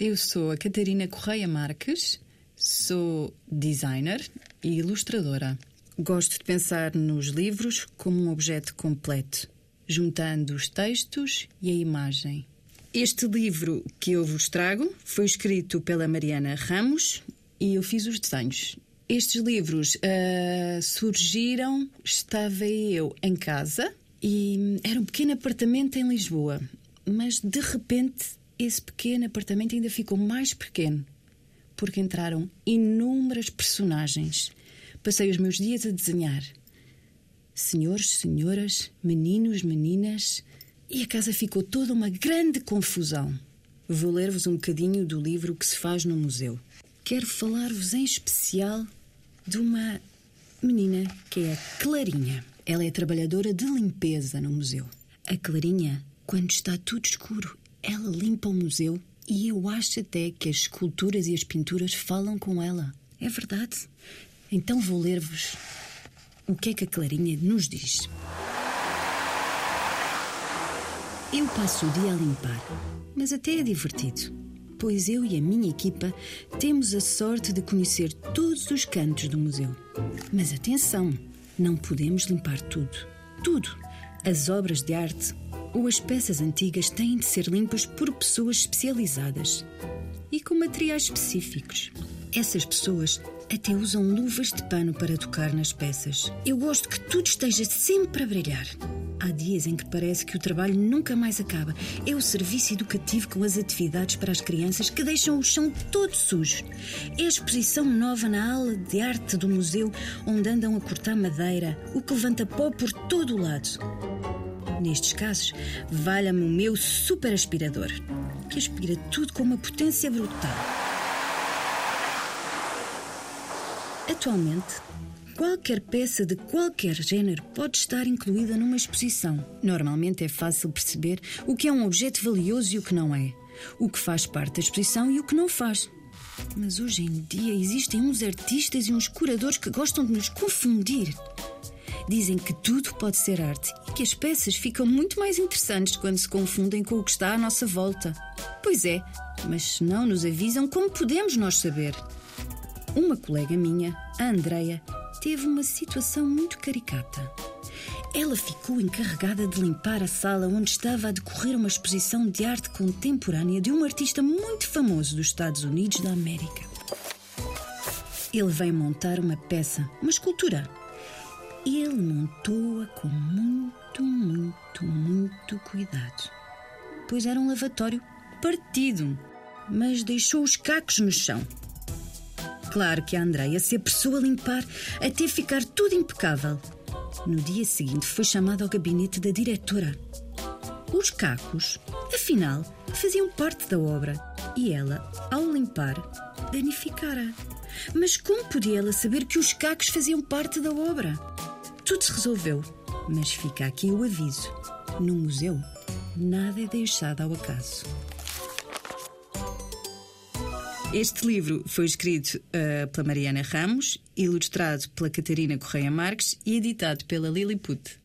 Eu sou a Catarina Correia Marques, sou designer e ilustradora. Gosto de pensar nos livros como um objeto completo, juntando os textos e a imagem. Este livro que eu vos trago foi escrito pela Mariana Ramos e eu fiz os desenhos. Estes livros uh, surgiram, estava eu em casa e era um pequeno apartamento em Lisboa, mas de repente esse pequeno apartamento ainda ficou mais pequeno porque entraram inúmeras personagens. Passei os meus dias a desenhar. Senhores, senhoras, meninos, meninas, e a casa ficou toda uma grande confusão. Vou ler-vos um bocadinho do livro que se faz no museu. Quero falar-vos em especial de uma menina que é a Clarinha. Ela é trabalhadora de limpeza no museu. A Clarinha, quando está tudo escuro, ela limpa o museu e eu acho até que as esculturas e as pinturas falam com ela. É verdade. Então vou ler-vos o que é que a Clarinha nos diz. Eu passo o dia a limpar, mas até é divertido, pois eu e a minha equipa temos a sorte de conhecer todos os cantos do museu. Mas atenção, não podemos limpar tudo. Tudo. As obras de arte ou as peças antigas têm de ser limpas por pessoas especializadas e com materiais específicos. Essas pessoas até usam luvas de pano para tocar nas peças. Eu gosto que tudo esteja sempre a brilhar. Há dias em que parece que o trabalho nunca mais acaba. É o serviço educativo com as atividades para as crianças que deixam o chão todo sujo. É a exposição nova na aula de arte do museu, onde andam a cortar madeira, o que levanta pó por todo o lado. Nestes casos, valha-me o meu super aspirador, que aspira tudo com uma potência brutal. Atualmente, qualquer peça de qualquer género pode estar incluída numa exposição. Normalmente é fácil perceber o que é um objeto valioso e o que não é, o que faz parte da exposição e o que não faz. Mas hoje em dia existem uns artistas e uns curadores que gostam de nos confundir. Dizem que tudo pode ser arte e que as peças ficam muito mais interessantes quando se confundem com o que está à nossa volta. Pois é, mas não nos avisam como podemos nós saber. Uma colega minha, a Andreia, teve uma situação muito caricata. Ela ficou encarregada de limpar a sala onde estava a decorrer uma exposição de arte contemporânea de um artista muito famoso dos Estados Unidos da América. Ele veio montar uma peça, uma escultura, ele montou-a com muito, muito, muito cuidado. Pois era um lavatório partido, mas deixou os cacos no chão. Claro que a Andreia se apressou a limpar até ficar tudo impecável. No dia seguinte foi chamada ao gabinete da diretora. Os cacos, afinal, faziam parte da obra e ela, ao limpar, danificara. Mas como podia ela saber que os cacos faziam parte da obra? Tudo se resolveu, mas fica aqui o aviso: no museu, nada é deixado ao acaso. Este livro foi escrito uh, pela Mariana Ramos, ilustrado pela Catarina Correia Marques e editado pela Lilliput.